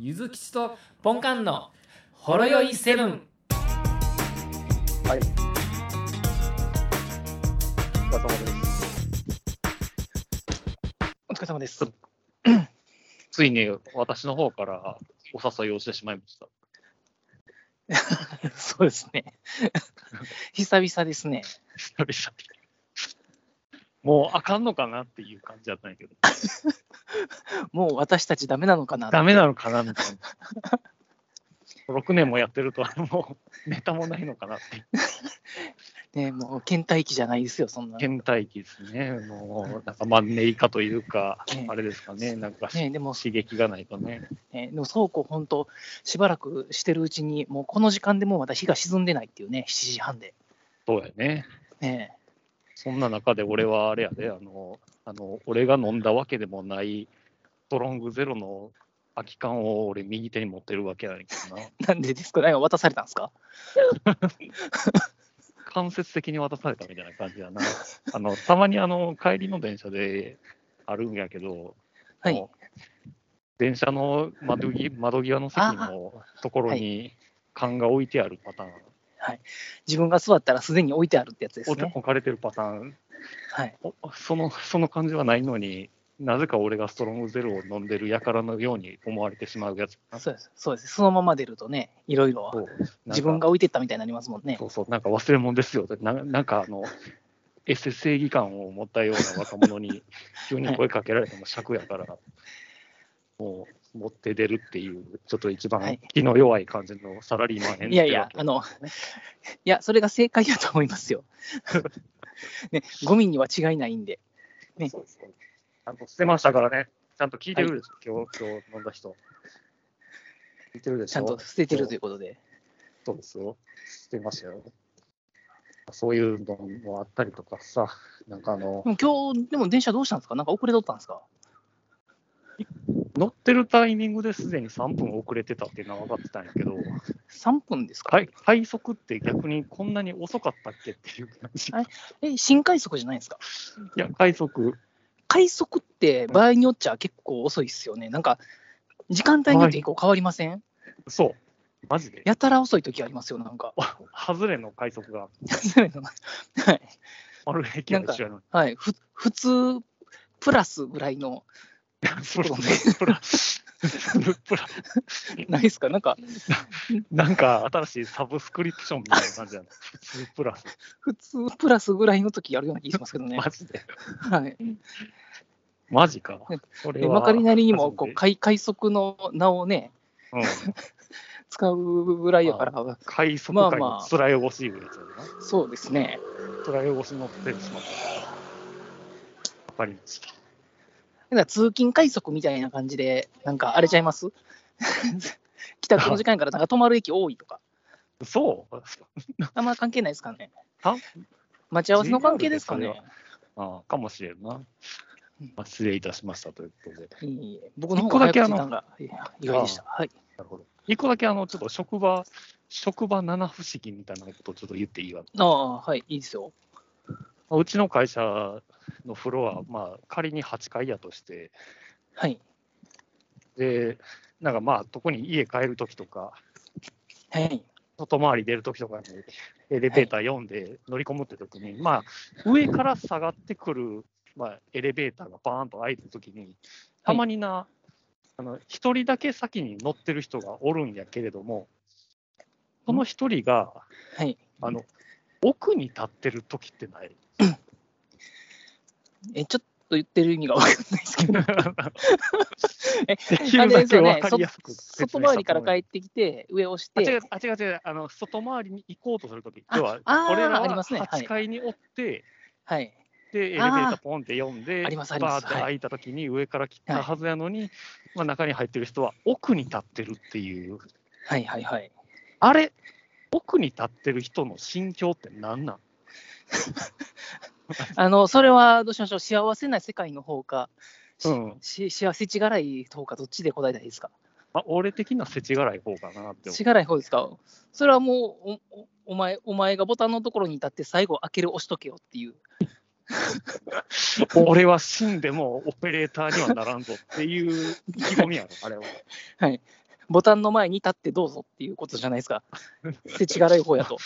ゆずきちとポンカンのほろよいセブン。はい。お疲れ様です。お疲れ様です。ついに私の方からお誘いをしてしまいました。そうですね。久々ですね。久々にもうあかんのかなっていう感じだったんやけど、もう私たちダメなのかな。ダメなのかなみたいな。6年もやってると、もうネタもないのかなって。ね、もう倦怠期じゃないですよ、そんな。倦怠期ですね。もう、なんかマンネリ化というかね、あれですかね。なんか、ね、でも、刺激がないとね。ね、でもそうこう、本当、しばらくしてるうちに、もうこの時間でもうまだ日が沈んでないっていうね、7時半で。そうやね。ね、そんな中で俺はあれやで、あの、あの俺が飲んだわけでもない、ストロングゼロの空き缶を俺右手に持ってるわけやねんけどな。なんでですか、なんか渡されたんですか？間接的に渡されたみたいな感じやな。あの、たまにあの、帰りの電車であるんやけど、はい。電車の窓際窓際の席のところに缶が置いてあるパターン、自分が座ったらすでに置いてあるってやつですね。置かれてるパターン、はい。おそのその感じはないのになぜか俺がストロングゼロを飲んでる輩のように思われてしまうやつ。そうです。そうです。そのまま出るとね、いろいろ自分が置いてったみたいになりますもんね。そうそう、なんか忘れ物ですよななんかあの、エセ正義感を持ったような若者に急に声かけられても尺やから、もう持って出るっていう、ちょっと一番はい気の弱い感じのサラリーマン編いやいや、あの、いや、それが正解だと思いますよ。ね、ゴミには違いないんで。ねそうそうちゃんと捨てましたからね、ちゃんと聞いてるでしょ、今日今日飲んだ人。聞いてるでしょちゃんと捨ててるということで。そうですよ。捨てましたよ。そういうのもあったりとかさ、なんかあの、今日、でも電車どうしたんですか？なんか遅れとったんですか？乗ってるタイミングですでに3分遅れてたっていうのは分かってたんやけど、?3 分ですか、快快速って逆にこんなに遅かったっけっていう感じ。はいえ、新快速じゃないんですか？いや、快速、快速って場合によっちゃ結構遅いっすよね。なんか、時間帯によって結構変わりません、そう、マジで。やたら遅い時ありますよ、なんか。外れの快速がはい。ある駅は一緒やのに。はい。ふ普通、プラスぐらいの、プラプラプラないですか？なんか、なんか新しいサブスクリプションみたいな感じやな。普通プラス。普通プラスぐらいの時あるような気がしますけどねマ。ジで。はい。マジかね。それはでまかりなりにもこう快快速の名をね、うん 使うぐらいやから、快速界まあまあの辛い汚しいうやつやな。そうですね。辛い汚し乗ってしまった。わかりました。だから通勤快速みたいな感じで、なんか荒れちゃいます？帰宅の時間やからなんか止まる駅多いとか、そう？あんま関係ないですかね。あ？待ち合わせの関係ですかね。あかもしれんな。まあ、失礼いたしましたということで。いいえ僕の方が早く着いたんが意外でした。はい。なるほど。一個だけあの、ちょっと職場、職場七不思議みたいなことをちょっと言っていいわ。ああ、はい、いいですよ。うちの会社のフロア、まあ、仮に8階やとして、はい。で、なんかまあ、特に家帰るときとか、はい。外回り出るときとかにエレベーター読んで乗り込むってときに、まあ、上から下がってくる、まあ、エレベーターがバーンと開いたときに、たまにな、あの一人だけ先に乗ってる人がおるんやけれども、その一人が、はい。あの奥に立ってるときってない？え、ちょっと言ってる意味がわかんないですけど。えできるだけ分かりやすく説外明回りから帰っってきて、上を押して。あ違う、あ違うあの外回りに行こうとするとき、あ要は、俺らはありますね。はい。8階におって、はい。で、エレベーターポンって読んで、バーって開いたときに上から来たはずやのに、まあ、中に入ってる人は奥に立ってるっていう、はいはいはい。あれ、奥に立ってる人の心境って何なん？あの、それはどうしましょう？幸せな世界の方か、しうんし幸せちがらい方か、どっちで答えたらいいですか？まあ、俺的な世知辛い方かなって思ちがらい方ですか？それはもうおお、お前、お前がボタンのところに立って最後開ける押しとけよっていう。う。俺は死んでもオペレーターにはならんぞっていう意気込みやろ、あれは。はい。ボタンの前に立ってどうぞっていうことじゃないですか。世知辛い方やと。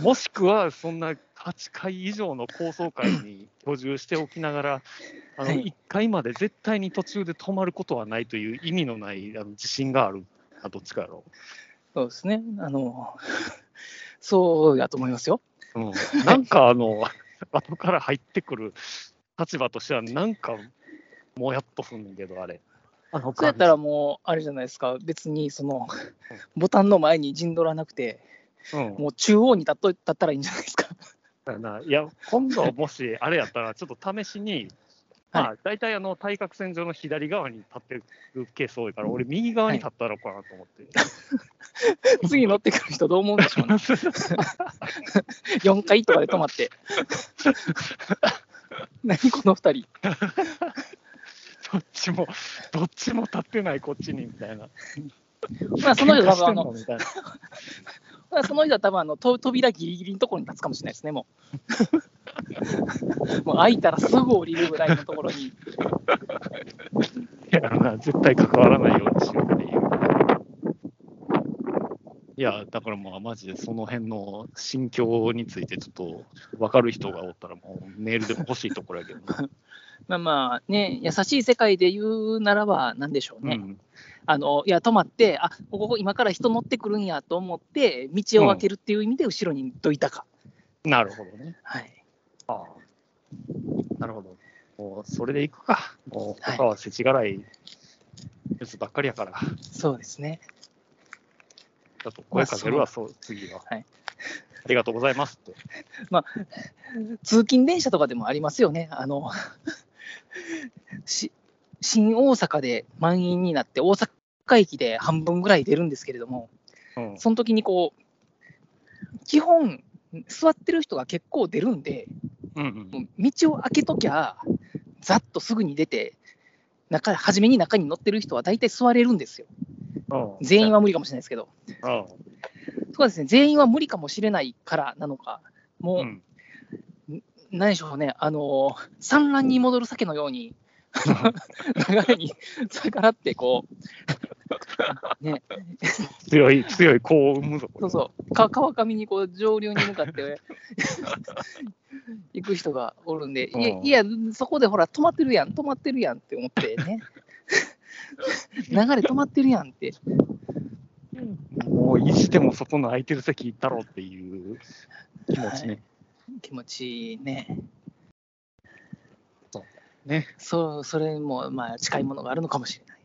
もしくは、そんな8回以上の高層階に居住しておきながら、あのはい1階まで絶対に途中で止まることはないという意味のないあの自信があるあどっちかやろそうですね。あの、そうやと思いますよ。う。うん、なんかあの、後から入ってくる立場としては、なんかもやっとすんねんけど、あれ。あのそうやったらもう、あれじゃないですか、別にその、ボタンの前に陣取らなくて、うん、もう中央に立っと立ったらいいんじゃないですか。いや、今度もしあれやったら、ちょっと試しに、まはあ、大体あの対角線上の左側に立ってるケース多いから、俺、右側に立ったらかなと思って。次乗ってくる人どう思うんでしょうね。4階とかで止まって。何この2人。どっちも、どっちも立ってない、こっちにみたいな。まあ、その人喧嘩して多分あの、た その人は多分あのと扉ギリギリのところに立つかもしれないですね、もう。もう開いたらすぐ降りるぐらいのところに。いやな、絶対関わらないようにしようっていう。いや、だからもう、マジでその辺の心境について、ちょっと分かる人がおったら、もうメールでも欲しいところやけどな。まあまあね、優しい世界で言うならば、なんでしょうね。うんあのいや、止まって、あここ今から人乗ってくるんやと思って、道を開けるっていう意味で後ろにどいたか。なるほどね。はい。ああなるほど。もうそれでいくか。もうはい他は世知辛いやつばっかりやから、そうですね。ちょっと声かけるわ、そう次は、はいありがとうございますって。通勤電車とかでもありますよね。あのし新大阪で満員になって、大阪駅で半分ぐらい出るんですけれども、うん、その時にこう、基本、座ってる人が結構出るんで、うんうん道を開けときゃ、ざっとすぐに出て、中初めに中に乗ってる人は大体座れるんですよ。うん。全員は無理かもしれないですけど。うん。そうですね、全員は無理かもしれないからなのか、もう、うん何でしょうね、あの産卵に戻る鮭のように、流れに逆らって、こう、ね、強い、強い子を生むぞ。そうそう、か川上にこう上流に向かって行く人がおるんで、いやうんいや、そこでほら、止まってるやん、止まってるやんって思ってね、流れ止まってるやんって、もう意地でもそこの空いてる席行ったろっていう気持ちね。気持ちいいね。ね。そう、それも、まあ、近いものがあるのかもしれない。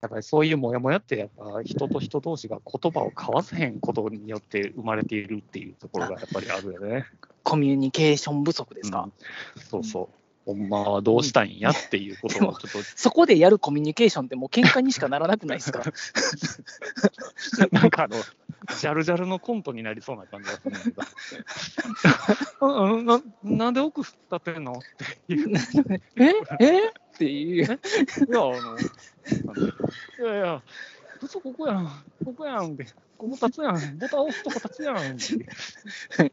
やっぱりそういうモヤモヤって、やっぱ人と人同士が言葉を交わせへんことによって生まれているっていうところがやっぱりあるよね。コミュニケーション不足ですか、うんそうそう。ほんまはどうしたいんやっていうことをちょっとそこでやるコミュニケーションってもう喧嘩にしかならなくないですか？なんかあの、ジャルジャルのコントになりそうな感じがするんだ ななんで奥立ってんの？っていう。い ええ？っていう。や、あの、いやいや、嘘ここやん、ここやんって、ここ立つやん、ボタン押すとこ立つやんって。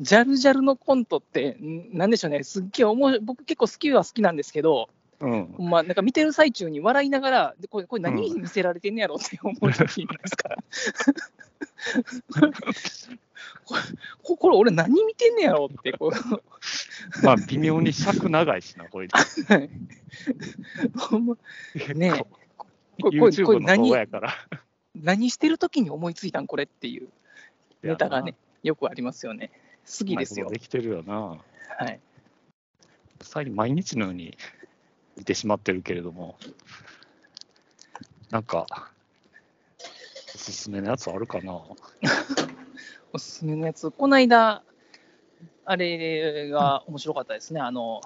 ジャルジャルのコントって、んなんでしょうね、すっげえ僕結構好きは好きなんですけど、うん。まあ、なんか見てる最中に笑いながら、でこれこれ何見せられてんねやろって思う時いますから。これここれ俺何見てんねやろってこうまあ、微妙に尺長いしな、これ。ほんまね結構これこれ何画やから。何してる時に思いついたんこれっていうネタがね、よくありますよね。好きですよ。できてるよな。はい、実際に毎日のように見てしまってるけれども、なんか、おすすめのやつあるかな？おすすめのやつ、この間、あれが面白かったですね、あの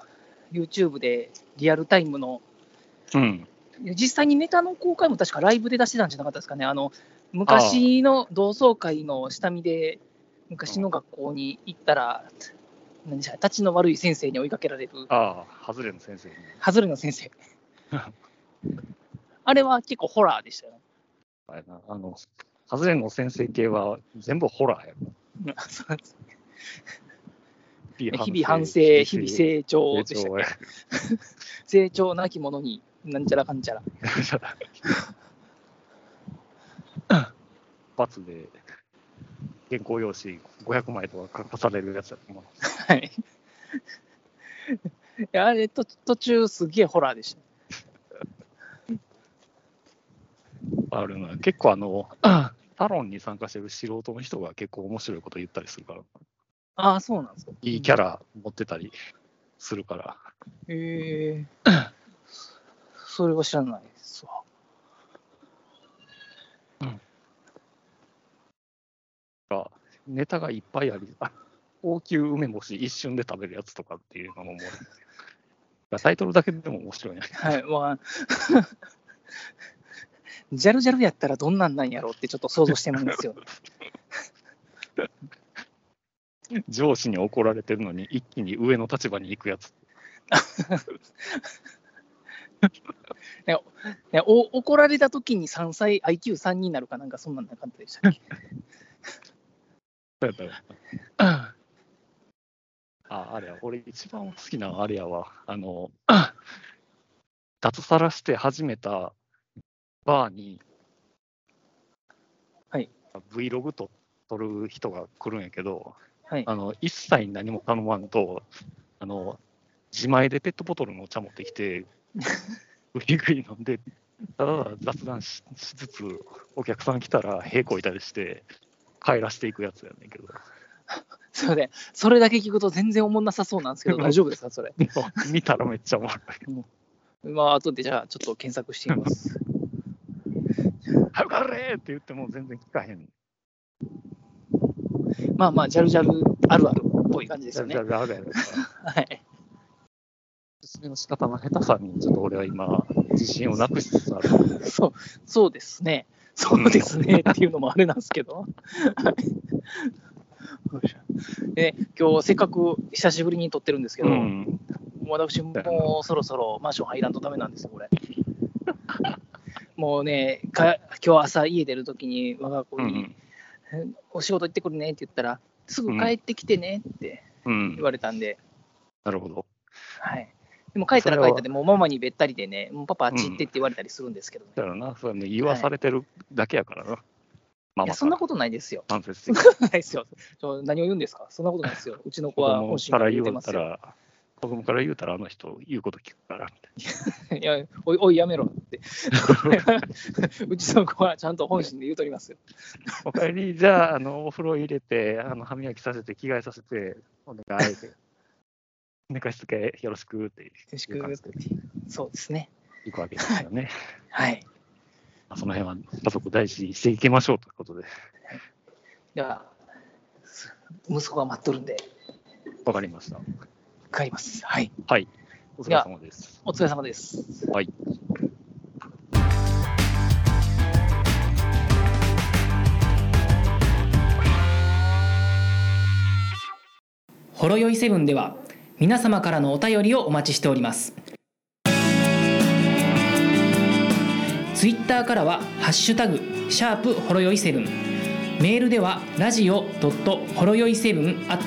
YouTube でリアルタイムの、うん。実際にネタの公開も確かライブで出してたんじゃなかったですかね、あの昔の同窓会の下見で、昔の学校に行ったら、何でしたたちの悪い先生に追いかけられる、ああ、ハズレの先生に。ハズレの先生。あれは結構ホラーでしたよ。あれなあの、ハズレの先生系は全部ホラーやろ。そうなんです日日々反省、日々成長でしたっ成長やけ 成長なき者になんちゃらかんちゃら。発で原稿用紙500枚とか書かされるやつだと思う。はい。いや、あれ、と途中すげえホラーでした。あるな。結構あの、サロンに参加してる素人の人が結構面白いこと言ったりするから、ああ、そうなんですか。いいキャラ持ってたりするから、へえそれは知らないですわ。ネタがいっぱいあり、あ高級梅干し一瞬で食べるやつとかっていうのももう、タイトルだけでも面白いね。はい、まあ、ジャルジャルやったらどんなんなんやろうってちょっと想像してもいいんですよ。上司に怒られてるのに一気に上の立場に行くやつ。ねお怒られた時に3歳 IQ3 になるかなんかそんなんなかったでしたっけ？そうやったよあ、あれや、俺一番好きなあれやわ。あの、脱サラして始めたバーに、はい。Vlog と撮る人が来るんやけど、はい。あの、一切何も頼まんと、あの、自前でペットボトルのお茶持ってきて、ぐいぐい飲んで、ただ雑談ししつつ、お客さん来たら、屁こいたりして、帰らしていくやつやねんけど。すいません。それだけ聞くと全然おもんなさそうなんですけど、大丈夫ですか、それ？見たらめっちゃおもろい。まあ、後でじゃあ、ちょっと検索してみます。はがれって言っても全然聞かへん。まあまあ、ジャルジャルあるあるっぽい感じですよね。じゃああれやろから。はい。説明の仕方の下手さに、ちょっと俺は今、自信をなくしつつある。そう、そうですね。そうですねっていうのもあれなんですけど。はい で、今日せっかく久しぶりに撮ってるんですけど、うん。私もうそろそろマンション入らんとダメなんですよ、これ。もうね、か今日朝家出るときに我が子に、うん。お仕事行ってくるねって言ったら、すぐ帰ってきてねってうん言。われたんで、なるほど。はい。でも帰ったら帰ったで、もうママにべったりでね、もうパパあっち行ってって言われたりするんですけどね。だからな、それはね、言わされてるだけやからな。まいや、そんなことないですよ。ないですよ。ちょ何を言うんですか？そんなことないですよ。うちの子は本心から言ってますよ。うたら、子供から言うたら、あの人言うこと聞くから、みたいいや、おい、おい、やめろって。うちの子はちゃんと本心で言うとりますよ。な。おかえり、じゃあ、あの、お風呂入れて、あの、歯磨きさせて、着替えさせて、お願いって。寝かしつけよろしくってよろしくそうですね。いくわけですよね。はい。まあその辺は家族大事にしていきましょうということで、では、す息子が待っとるんで、わかりました。帰ります。はい。はい。お疲れ様です。お疲れ様です。はい。ほろよいセブンでは皆様からのお便りをお待ちしておりますツイッターからは「ハッシュタグシャープほろよいセブン」メールではラジオドットほろよいセブン at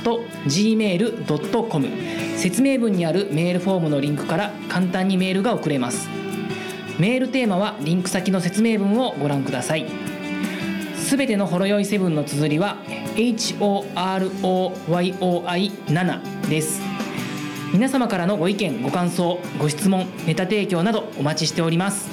gmail.com 説明文にあるメールフォームのリンクから簡単にメールが送れます。メールテーマはリンク先の説明文をご覧ください。すべてのほろ酔いセブンの綴りは HOROYOI7 です。皆様からのご意見ご感想ご質問ネタ提供などお待ちしております。